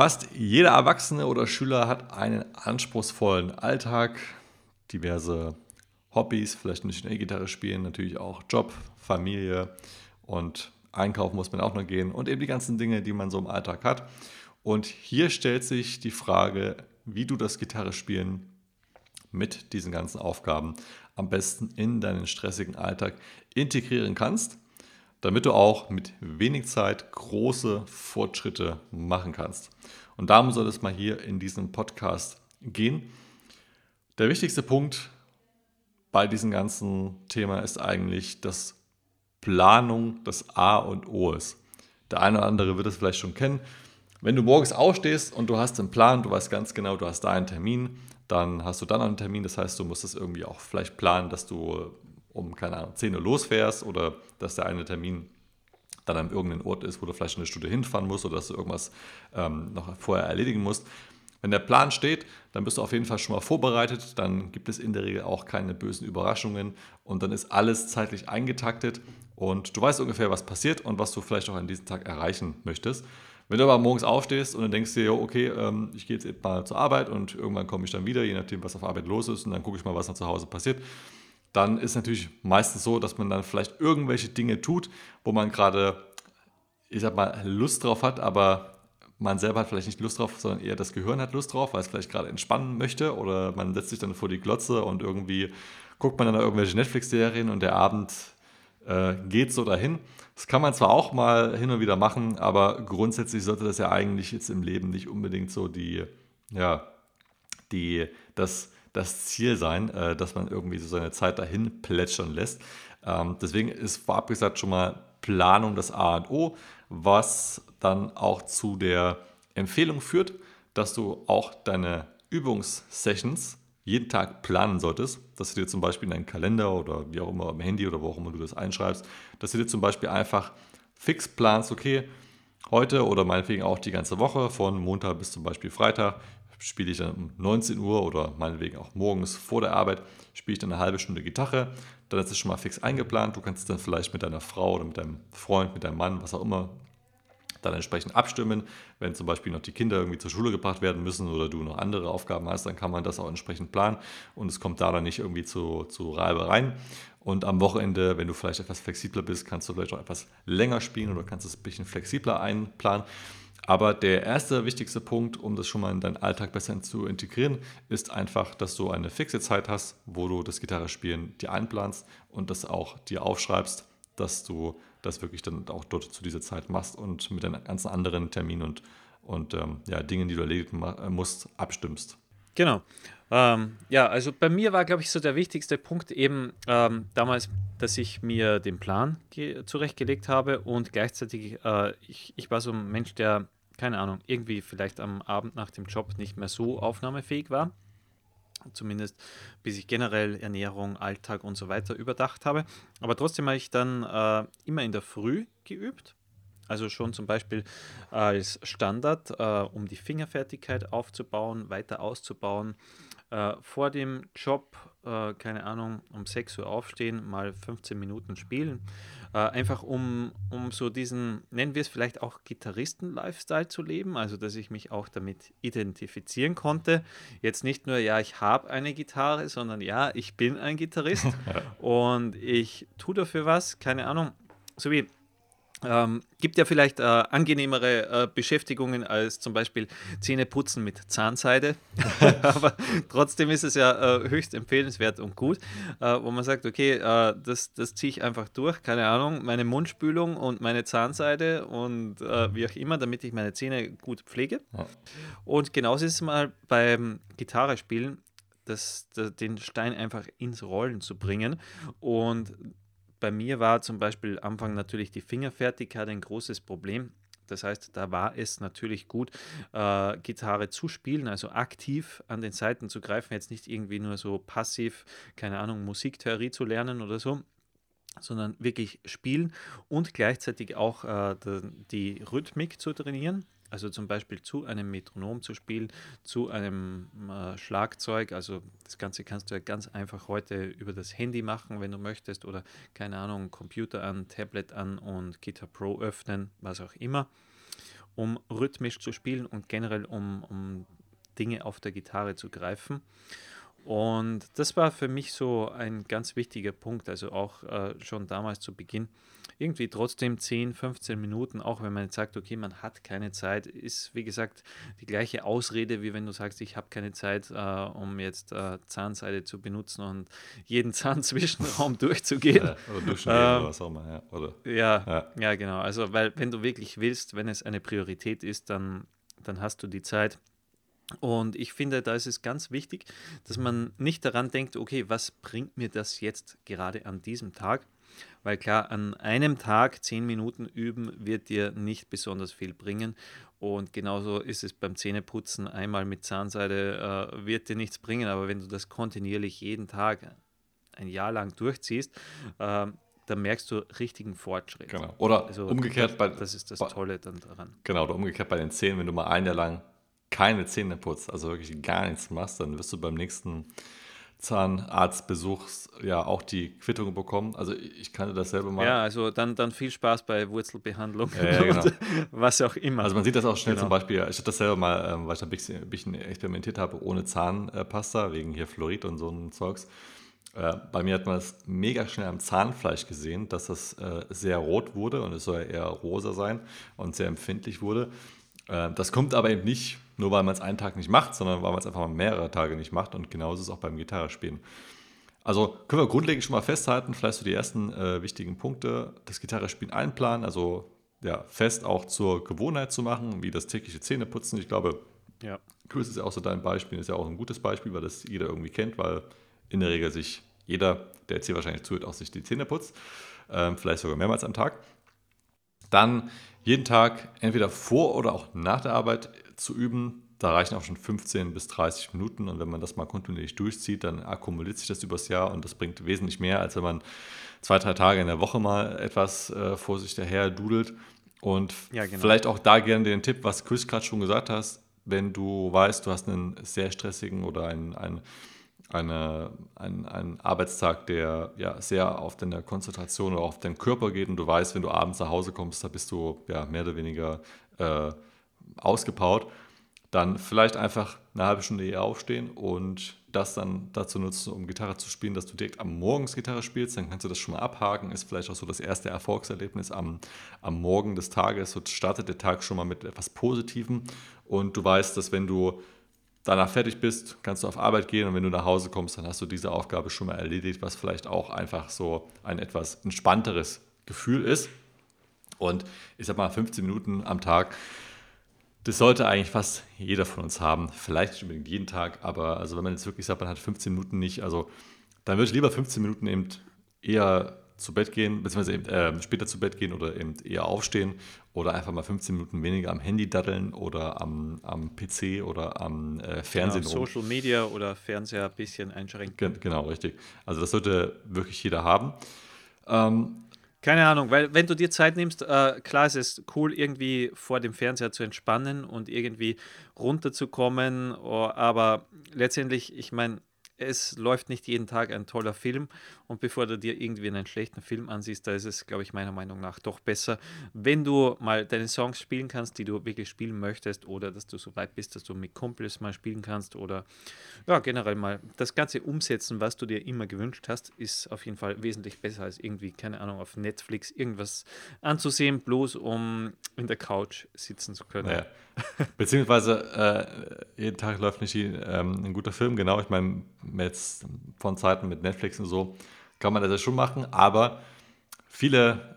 Fast jeder Erwachsene oder Schüler hat einen anspruchsvollen Alltag, diverse Hobbys, vielleicht nicht nur E-Gitarre spielen, natürlich auch Job, Familie und einkaufen muss man auch noch gehen und eben die ganzen Dinge, die man so im Alltag hat. Und hier stellt sich die Frage, wie du das Gitarre spielen mit diesen ganzen Aufgaben am besten in deinen stressigen Alltag integrieren kannst, damit du auch mit wenig Zeit große Fortschritte machen kannst. Und darum soll es mal hier in diesem Podcast gehen. Der wichtigste Punkt bei diesem ganzen Thema ist eigentlich, dass Planung das A und O ist. Der eine oder andere wird es vielleicht schon kennen. Wenn du morgens aufstehst und du hast einen Plan, du weißt ganz genau, du hast da einen Termin, dann hast du dann einen Termin. Das heißt, du musst es irgendwie auch vielleicht planen, dass du um, keine Ahnung, 10 Uhr losfährst oder dass der eine Termin dann an irgendeinem Ort ist, wo du vielleicht eine Stunde hinfahren musst oder dass du irgendwas ähm, noch vorher erledigen musst. Wenn der Plan steht, dann bist du auf jeden Fall schon mal vorbereitet, dann gibt es in der Regel auch keine bösen Überraschungen und dann ist alles zeitlich eingetaktet und du weißt ungefähr, was passiert und was du vielleicht auch an diesem Tag erreichen möchtest. Wenn du aber morgens aufstehst und dann denkst dir, okay, ähm, ich gehe jetzt mal zur Arbeit und irgendwann komme ich dann wieder, je nachdem, was auf Arbeit los ist, und dann gucke ich mal, was noch zu Hause passiert, dann ist natürlich meistens so, dass man dann vielleicht irgendwelche Dinge tut, wo man gerade, ich sag mal, Lust drauf hat, aber man selber hat vielleicht nicht Lust drauf, sondern eher das Gehirn hat Lust drauf, weil es vielleicht gerade entspannen möchte oder man setzt sich dann vor die Glotze und irgendwie guckt man dann irgendwelche Netflix-Serien und der Abend äh, geht so dahin. Das kann man zwar auch mal hin und wieder machen, aber grundsätzlich sollte das ja eigentlich jetzt im Leben nicht unbedingt so die, ja, die, das, das Ziel sein, äh, dass man irgendwie so seine Zeit dahin plätschern lässt. Ähm, deswegen ist vorab gesagt schon mal Planung das A und O, was dann auch zu der Empfehlung führt, dass du auch deine Übungssessions jeden Tag planen solltest, dass du dir zum Beispiel in deinen Kalender oder wie auch immer am Handy oder wo auch immer du das einschreibst, dass du dir zum Beispiel einfach fix planst, okay, heute oder meinetwegen auch die ganze Woche von Montag bis zum Beispiel Freitag spiele ich dann um 19 Uhr oder meinetwegen auch morgens vor der Arbeit spiele ich dann eine halbe Stunde Gitarre. Dann ist es schon mal fix eingeplant. Du kannst es dann vielleicht mit deiner Frau oder mit deinem Freund, mit deinem Mann, was auch immer, dann entsprechend abstimmen. Wenn zum Beispiel noch die Kinder irgendwie zur Schule gebracht werden müssen oder du noch andere Aufgaben hast, dann kann man das auch entsprechend planen und es kommt da dann nicht irgendwie zu, zu Reibereien. Und am Wochenende, wenn du vielleicht etwas flexibler bist, kannst du vielleicht auch etwas länger spielen oder kannst es ein bisschen flexibler einplanen. Aber der erste wichtigste Punkt, um das schon mal in deinen Alltag besser zu integrieren, ist einfach, dass du eine fixe Zeit hast, wo du das Gitarrespielen dir einplanst und das auch dir aufschreibst, dass du das wirklich dann auch dort zu dieser Zeit machst und mit den ganzen anderen Terminen und, und ähm, ja, Dingen, die du erledigen musst, abstimmst. Genau. Ähm, ja, also bei mir war, glaube ich, so der wichtigste Punkt eben ähm, damals, dass ich mir den Plan zurechtgelegt habe und gleichzeitig, äh, ich, ich war so ein Mensch, der, keine Ahnung, irgendwie vielleicht am Abend nach dem Job nicht mehr so aufnahmefähig war. Zumindest bis ich generell Ernährung, Alltag und so weiter überdacht habe. Aber trotzdem habe ich dann äh, immer in der Früh geübt. Also schon zum Beispiel als Standard, äh, um die Fingerfertigkeit aufzubauen, weiter auszubauen. Äh, vor dem Job, äh, keine Ahnung, um 6 Uhr aufstehen, mal 15 Minuten spielen. Äh, einfach um, um so diesen, nennen wir es vielleicht auch Gitarristen-Lifestyle zu leben, also dass ich mich auch damit identifizieren konnte. Jetzt nicht nur, ja, ich habe eine Gitarre, sondern ja, ich bin ein Gitarrist und ich tue dafür was, keine Ahnung. So wie ähm, gibt ja vielleicht äh, angenehmere äh, Beschäftigungen als zum Beispiel Zähneputzen mit Zahnseide. Aber trotzdem ist es ja äh, höchst empfehlenswert und gut, äh, wo man sagt, okay, äh, das, das ziehe ich einfach durch, keine Ahnung, meine Mundspülung und meine Zahnseide und äh, wie auch immer, damit ich meine Zähne gut pflege. Ja. Und genauso ist es mal beim Gitarre spielen, das, das, den Stein einfach ins Rollen zu bringen. Und bei mir war zum Beispiel Anfang natürlich die Fingerfertigkeit ein großes Problem. Das heißt, da war es natürlich gut, äh, Gitarre zu spielen, also aktiv an den Seiten zu greifen, jetzt nicht irgendwie nur so passiv, keine Ahnung, Musiktheorie zu lernen oder so, sondern wirklich spielen und gleichzeitig auch äh, die Rhythmik zu trainieren also zum Beispiel zu einem Metronom zu spielen, zu einem äh, Schlagzeug. Also das Ganze kannst du ja ganz einfach heute über das Handy machen, wenn du möchtest, oder keine Ahnung, Computer an, Tablet an und Guitar Pro öffnen, was auch immer. um rhythmisch zu spielen und generell um, um Dinge auf der Gitarre zu greifen. Und das war für mich so ein ganz wichtiger Punkt, also auch äh, schon damals zu Beginn. Irgendwie trotzdem 10, 15 Minuten, auch wenn man jetzt sagt, okay, man hat keine Zeit, ist wie gesagt die gleiche Ausrede, wie wenn du sagst, ich habe keine Zeit, äh, um jetzt äh, Zahnseide zu benutzen und jeden Zahnzwischenraum durchzugehen. Ja, oder duschen ähm, oder was auch immer, ja. Oder, ja, ja. ja, genau. Also, weil wenn du wirklich willst, wenn es eine Priorität ist, dann, dann hast du die Zeit. Und ich finde, da ist es ganz wichtig, dass man nicht daran denkt, okay, was bringt mir das jetzt gerade an diesem Tag? Weil klar, an einem Tag zehn Minuten üben wird dir nicht besonders viel bringen. Und genauso ist es beim Zähneputzen. Einmal mit Zahnseide äh, wird dir nichts bringen, aber wenn du das kontinuierlich jeden Tag ein Jahr lang durchziehst, äh, dann merkst du richtigen Fortschritt. Genau. Oder also, umgekehrt bei. Das ist das Tolle dann daran. Genau, oder umgekehrt bei den Zähnen, wenn du mal ein Jahr lang keine Zähne putzt, also wirklich gar nichts machst, dann wirst du beim nächsten Zahnarztbesuch ja auch die Quittung bekommen. Also ich kannte das selber mal. Ja, also dann, dann viel Spaß bei Wurzelbehandlung ja, ja, genau. was auch immer. Also man sieht das auch schnell genau. zum Beispiel, ich hatte das selber mal, ähm, weil ich da ein bisschen, ein bisschen experimentiert habe, ohne Zahnpasta, wegen hier Fluorid und so ein Zeugs. Äh, bei mir hat man das mega schnell am Zahnfleisch gesehen, dass das äh, sehr rot wurde und es soll eher rosa sein und sehr empfindlich wurde. Äh, das kommt aber eben nicht nur, weil man es einen Tag nicht macht, sondern weil man es einfach mal mehrere Tage nicht macht. Und genauso ist es auch beim Gitarrespielen. Also können wir grundlegend schon mal festhalten, vielleicht so die ersten äh, wichtigen Punkte. Das Gitarrespielen einplanen, also ja, fest auch zur Gewohnheit zu machen, wie das tägliche Zähneputzen. Ich glaube, ja. Chris ist ja auch so dein Beispiel, ist ja auch ein gutes Beispiel, weil das jeder irgendwie kennt, weil in der Regel sich jeder, der jetzt hier wahrscheinlich zuhört, auch sich die Zähne putzt. Ähm, vielleicht sogar mehrmals am Tag. Dann jeden Tag entweder vor oder auch nach der Arbeit zu üben. Da reichen auch schon 15 bis 30 Minuten und wenn man das mal kontinuierlich durchzieht, dann akkumuliert sich das übers Jahr und das bringt wesentlich mehr, als wenn man zwei, drei Tage in der Woche mal etwas äh, vor sich daher dudelt. Und ja, genau. vielleicht auch da gerne den Tipp, was Chris gerade schon gesagt hast, wenn du weißt, du hast einen sehr stressigen oder einen, einen eine, ein, ein Arbeitstag, der ja sehr auf deine Konzentration oder auf deinen Körper geht und du weißt, wenn du abends nach Hause kommst, da bist du ja mehr oder weniger äh, ausgepowert, dann vielleicht einfach eine halbe Stunde eher aufstehen und das dann dazu nutzen, um Gitarre zu spielen, dass du direkt am Morgens Gitarre spielst, dann kannst du das schon mal abhaken, ist vielleicht auch so das erste Erfolgserlebnis am, am Morgen des Tages, so startet der Tag schon mal mit etwas Positivem. Und du weißt, dass wenn du danach fertig bist, kannst du auf Arbeit gehen. Und wenn du nach Hause kommst, dann hast du diese Aufgabe schon mal erledigt, was vielleicht auch einfach so ein etwas entspannteres Gefühl ist. Und ich sag mal, 15 Minuten am Tag, das sollte eigentlich fast jeder von uns haben. Vielleicht nicht unbedingt jeden Tag, aber also wenn man jetzt wirklich sagt, man hat 15 Minuten nicht, also dann würde ich lieber 15 Minuten eben eher zu Bett gehen, beziehungsweise eben, äh, später zu Bett gehen oder eben eher aufstehen oder einfach mal 15 Minuten weniger am Handy daddeln oder am, am PC oder am äh, Fernsehen. Genau, Social Media oder Fernseher ein bisschen einschränken. Gen genau, richtig. Also das sollte wirklich jeder haben. Ähm, keine Ahnung, weil wenn du dir Zeit nimmst, äh, klar ist es cool, irgendwie vor dem Fernseher zu entspannen und irgendwie runterzukommen, aber letztendlich, ich meine, es läuft nicht jeden Tag ein toller Film und bevor du dir irgendwie einen schlechten Film ansiehst, da ist es, glaube ich, meiner Meinung nach doch besser, wenn du mal deine Songs spielen kannst, die du wirklich spielen möchtest oder dass du so weit bist, dass du mit Kumpels mal spielen kannst oder ja, generell mal das Ganze umsetzen, was du dir immer gewünscht hast, ist auf jeden Fall wesentlich besser als irgendwie, keine Ahnung, auf Netflix irgendwas anzusehen, bloß um in der Couch sitzen zu können. Ja. Beziehungsweise äh, jeden Tag läuft nicht ähm, ein guter Film, genau. Ich meine, jetzt von Zeiten mit Netflix und so kann man das ja schon machen, aber viele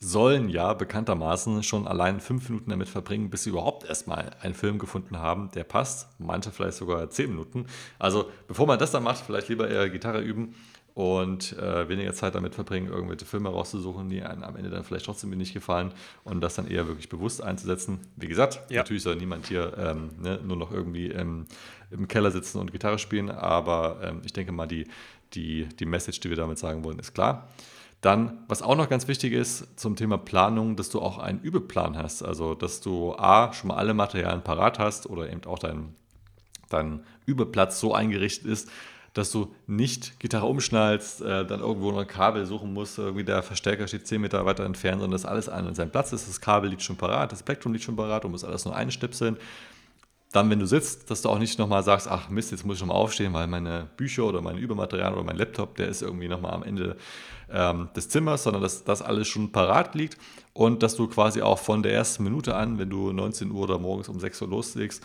sollen ja bekanntermaßen schon allein fünf Minuten damit verbringen, bis sie überhaupt erstmal einen Film gefunden haben, der passt. Manche vielleicht sogar zehn Minuten. Also bevor man das dann macht, vielleicht lieber eher Gitarre üben und äh, weniger Zeit damit verbringen, irgendwelche Filme rauszusuchen, die einem am Ende dann vielleicht trotzdem nicht gefallen und das dann eher wirklich bewusst einzusetzen. Wie gesagt, ja. natürlich soll niemand hier ähm, ne, nur noch irgendwie ähm, im Keller sitzen und Gitarre spielen, aber ähm, ich denke mal, die, die, die Message, die wir damit sagen wollen, ist klar. Dann, was auch noch ganz wichtig ist zum Thema Planung, dass du auch einen Übeplan hast. Also, dass du A, schon mal alle Materialien parat hast oder eben auch dein, dein Übeplatz so eingerichtet ist, dass du nicht Gitarre umschnallst, äh, dann irgendwo noch ein Kabel suchen musst, irgendwie der Verstärker steht 10 Meter weiter entfernt, sondern dass alles an seinem Platz ist, das Kabel liegt schon parat, das Spektrum liegt schon parat, du musst alles nur einstöpseln. Dann, wenn du sitzt, dass du auch nicht nochmal sagst, ach Mist, jetzt muss ich nochmal aufstehen, weil meine Bücher oder mein Übermaterial oder mein Laptop, der ist irgendwie nochmal am Ende ähm, des Zimmers, sondern dass das alles schon parat liegt und dass du quasi auch von der ersten Minute an, wenn du 19 Uhr oder morgens um 6 Uhr loslegst,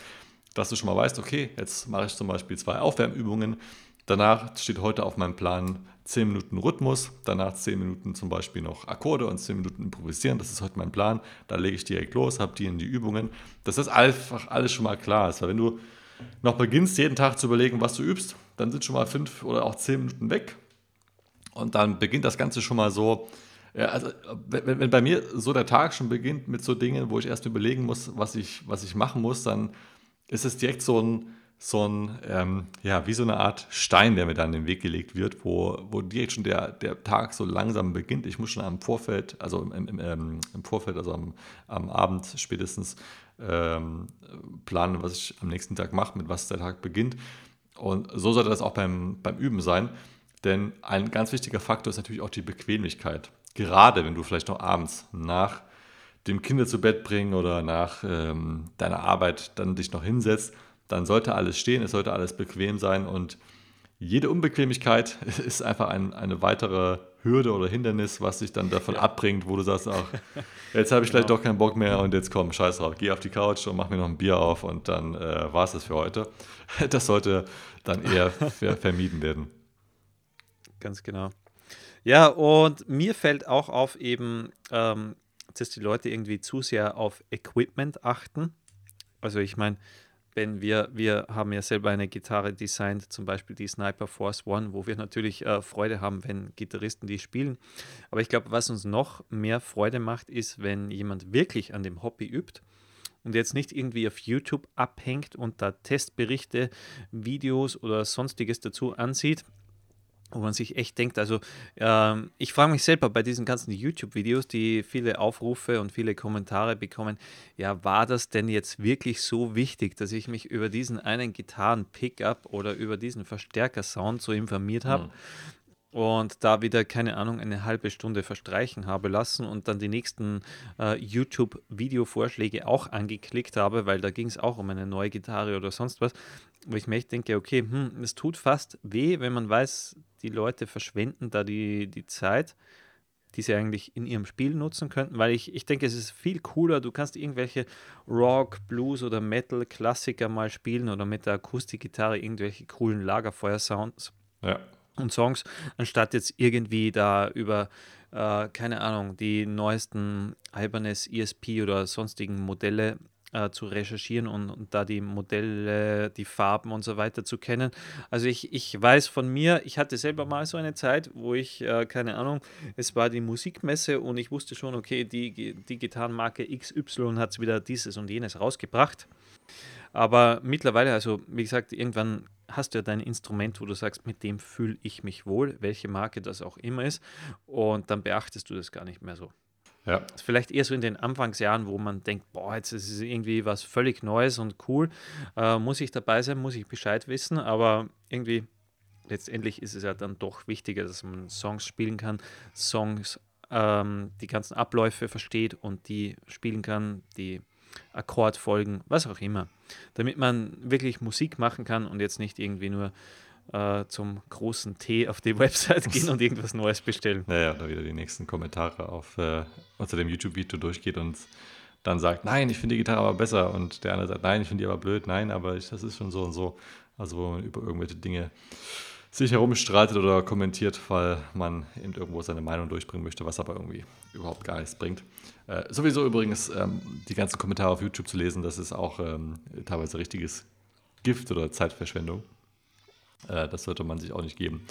dass du schon mal weißt, okay, jetzt mache ich zum Beispiel zwei Aufwärmübungen, Danach steht heute auf meinem Plan 10 Minuten Rhythmus, danach 10 Minuten zum Beispiel noch Akkorde und 10 Minuten improvisieren. Das ist heute mein Plan. Da lege ich direkt los, habe die in die Übungen. Dass das einfach alles schon mal klar ist. Weil wenn du noch beginnst, jeden Tag zu überlegen, was du übst, dann sind schon mal 5 oder auch 10 Minuten weg. Und dann beginnt das Ganze schon mal so. Ja, also, wenn, wenn bei mir so der Tag schon beginnt mit so Dingen, wo ich erst überlegen muss, was ich, was ich machen muss, dann ist es direkt so ein so ein, ähm, ja, wie so eine Art Stein, der mir dann in den Weg gelegt wird, wo, wo direkt schon der, der Tag so langsam beginnt. Ich muss schon am Vorfeld, also im, im, ähm, im Vorfeld, also am, am Abend spätestens ähm, planen, was ich am nächsten Tag mache, mit was der Tag beginnt. Und so sollte das auch beim, beim Üben sein. Denn ein ganz wichtiger Faktor ist natürlich auch die Bequemlichkeit. Gerade wenn du vielleicht noch abends nach dem Kinder zu Bett bringen oder nach ähm, deiner Arbeit dann dich noch hinsetzt, dann sollte alles stehen, es sollte alles bequem sein und jede Unbequemlichkeit ist einfach ein, eine weitere Hürde oder Hindernis, was dich dann davon ja. abbringt, wo du sagst, ach, jetzt habe ich genau. vielleicht doch keinen Bock mehr und jetzt komm, scheiß drauf, geh auf die Couch und mach mir noch ein Bier auf und dann äh, war es das für heute. Das sollte dann eher ver vermieden werden. Ganz genau. Ja, und mir fällt auch auf eben, ähm, dass die Leute irgendwie zu sehr auf Equipment achten. Also ich meine, wenn wir, wir haben ja selber eine Gitarre designt, zum Beispiel die Sniper Force One, wo wir natürlich äh, Freude haben, wenn Gitarristen die spielen. Aber ich glaube, was uns noch mehr Freude macht, ist, wenn jemand wirklich an dem Hobby übt und jetzt nicht irgendwie auf YouTube abhängt und da Testberichte, Videos oder sonstiges dazu ansieht, wo man sich echt denkt, also ähm, ich frage mich selber bei diesen ganzen YouTube-Videos, die viele Aufrufe und viele Kommentare bekommen, ja, war das denn jetzt wirklich so wichtig, dass ich mich über diesen einen Gitarren-Pickup oder über diesen Verstärker-Sound so informiert habe? Mhm und da wieder, keine Ahnung, eine halbe Stunde verstreichen habe lassen und dann die nächsten äh, YouTube-Video-Vorschläge auch angeklickt habe, weil da ging es auch um eine neue Gitarre oder sonst was, wo ich mir echt denke, okay, hm, es tut fast weh, wenn man weiß, die Leute verschwenden da die, die Zeit, die sie eigentlich in ihrem Spiel nutzen könnten, weil ich, ich denke, es ist viel cooler, du kannst irgendwelche Rock, Blues oder Metal-Klassiker mal spielen oder mit der Akustikgitarre irgendwelche coolen Lagerfeuer-Sounds. Ja und Songs, anstatt jetzt irgendwie da über, äh, keine Ahnung, die neuesten Ibanez ESP oder sonstigen Modelle äh, zu recherchieren und, und, da die Modelle, die Farben und so weiter zu kennen. Also ich, ich weiß von mir, ich hatte selber mal so eine Zeit, wo ich, äh, keine Ahnung, es war die Musikmesse und ich wusste schon, okay, die, die Gitarrenmarke XY hat wieder dieses und jenes rausgebracht. Aber mittlerweile, also wie gesagt, irgendwann hast du ja dein Instrument, wo du sagst, mit dem fühle ich mich wohl, welche Marke das auch immer ist. Und dann beachtest du das gar nicht mehr so. Ja. Vielleicht eher so in den Anfangsjahren, wo man denkt, boah, jetzt ist es irgendwie was völlig Neues und cool. Äh, muss ich dabei sein, muss ich Bescheid wissen, aber irgendwie letztendlich ist es ja dann doch wichtiger, dass man Songs spielen kann, Songs, ähm, die ganzen Abläufe versteht und die spielen kann, die Akkordfolgen, was auch immer. Damit man wirklich Musik machen kann und jetzt nicht irgendwie nur äh, zum großen T auf die Website gehen und irgendwas Neues bestellen. Naja, da wieder die nächsten Kommentare auf äh, unter dem YouTube-Video durchgeht und dann sagt, nein, ich finde die Gitarre aber besser und der andere sagt, nein, ich finde die aber blöd, nein, aber ich, das ist schon so und so. Also wo man über irgendwelche Dinge sich herumstreitet oder kommentiert, weil man eben irgendwo seine Meinung durchbringen möchte, was aber irgendwie überhaupt gar nichts bringt. Äh, sowieso übrigens ähm, die ganzen Kommentare auf YouTube zu lesen, das ist auch ähm, teilweise richtiges Gift oder Zeitverschwendung. Äh, das sollte man sich auch nicht geben.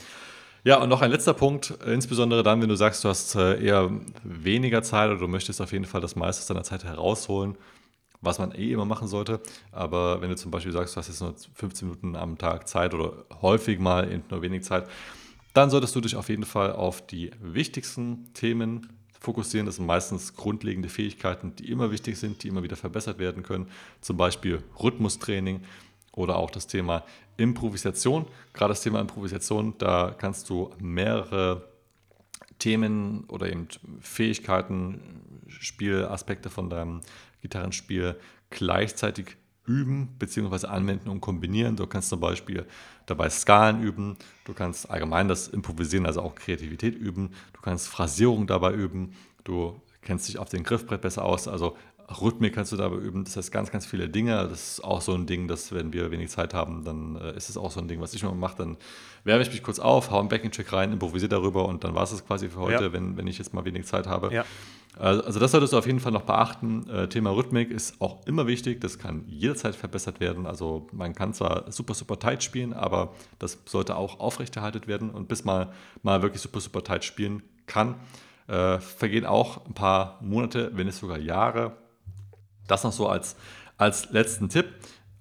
Ja, und noch ein letzter Punkt, äh, insbesondere dann, wenn du sagst, du hast äh, eher weniger Zeit oder du möchtest auf jeden Fall das meiste deiner Zeit herausholen, was man eh immer machen sollte. Aber wenn du zum Beispiel sagst, du hast jetzt nur 15 Minuten am Tag Zeit oder häufig mal in nur wenig Zeit, dann solltest du dich auf jeden Fall auf die wichtigsten Themen fokussieren. Das sind meistens grundlegende Fähigkeiten, die immer wichtig sind, die immer wieder verbessert werden können. Zum Beispiel Rhythmustraining oder auch das Thema Improvisation. Gerade das Thema Improvisation, da kannst du mehrere Themen oder eben Fähigkeiten, Spielaspekte von deinem Gitarrenspiel gleichzeitig üben bzw. anwenden und kombinieren. Du kannst zum Beispiel dabei Skalen üben, du kannst allgemein das Improvisieren, also auch Kreativität üben, du kannst Phrasierung dabei üben, du kennst dich auf dem Griffbrett besser aus, also Rhythmik kannst du dabei üben. Das heißt ganz, ganz viele Dinge. Das ist auch so ein Ding, dass wenn wir wenig Zeit haben, dann äh, ist es auch so ein Ding, was ich immer mache. Dann wärme ich mich kurz auf, hau einen Backing-Check rein, improvisiere darüber und dann war es das quasi für heute, ja. wenn, wenn ich jetzt mal wenig Zeit habe. Ja. Also, also das solltest du auf jeden Fall noch beachten. Äh, Thema Rhythmik ist auch immer wichtig. Das kann jederzeit verbessert werden. Also man kann zwar super, super tight spielen, aber das sollte auch aufrechterhalten werden. Und bis man mal wirklich super, super tight spielen kann, äh, vergehen auch ein paar Monate, wenn nicht sogar Jahre. Das noch so als, als letzten Tipp.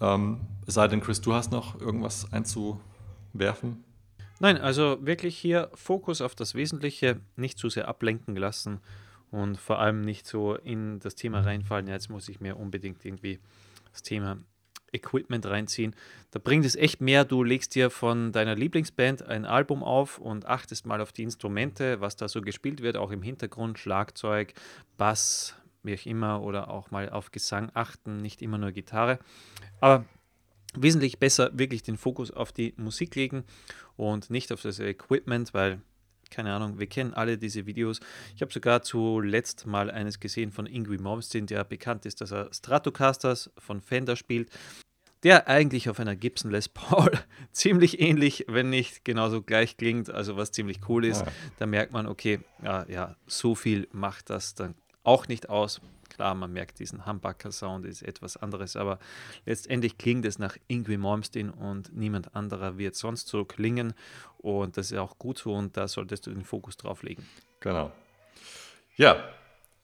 Ähm, sei denn, Chris, du hast noch irgendwas einzuwerfen? Nein, also wirklich hier Fokus auf das Wesentliche, nicht zu sehr ablenken lassen und vor allem nicht so in das Thema reinfallen, ja, jetzt muss ich mir unbedingt irgendwie das Thema Equipment reinziehen. Da bringt es echt mehr, du legst dir von deiner Lieblingsband ein Album auf und achtest mal auf die Instrumente, was da so gespielt wird, auch im Hintergrund, Schlagzeug, Bass, wie auch immer, oder auch mal auf Gesang achten, nicht immer nur Gitarre. Aber wesentlich besser wirklich den Fokus auf die Musik legen und nicht auf das Equipment, weil keine Ahnung, wir kennen alle diese Videos. Ich habe sogar zuletzt mal eines gesehen von Ingrid Malmsteen, der bekannt ist, dass er Stratocasters von Fender spielt, der eigentlich auf einer Gibson Les Paul ziemlich ähnlich, wenn nicht genauso gleich klingt, also was ziemlich cool ist. Ja. Da merkt man, okay, ja, ja, so viel macht das dann auch nicht aus. Klar, man merkt diesen Humbucker-Sound, ist etwas anderes, aber letztendlich klingt es nach Ingrid Malmsteen und niemand anderer wird sonst so klingen. Und das ist auch gut so und da solltest du den Fokus drauf legen. Genau. Ja,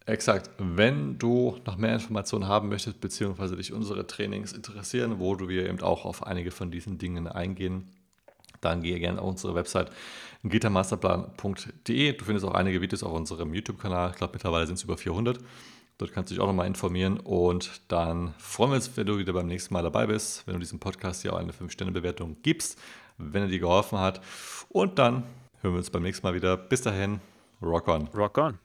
Exakt. Wenn du noch mehr Informationen haben möchtest, beziehungsweise dich unsere Trainings interessieren, wo du wir eben auch auf einige von diesen Dingen eingehen, dann gehe gerne auf unsere Website gitarmasterplan.de. Du findest auch einige Videos auf unserem YouTube-Kanal. Ich glaube, mittlerweile sind es über 400. Dort kannst du dich auch nochmal informieren und dann freuen wir uns, wenn du wieder beim nächsten Mal dabei bist, wenn du diesem Podcast hier auch eine 5-Sterne-Bewertung gibst, wenn er dir geholfen hat. Und dann hören wir uns beim nächsten Mal wieder. Bis dahin, rock on. Rock on.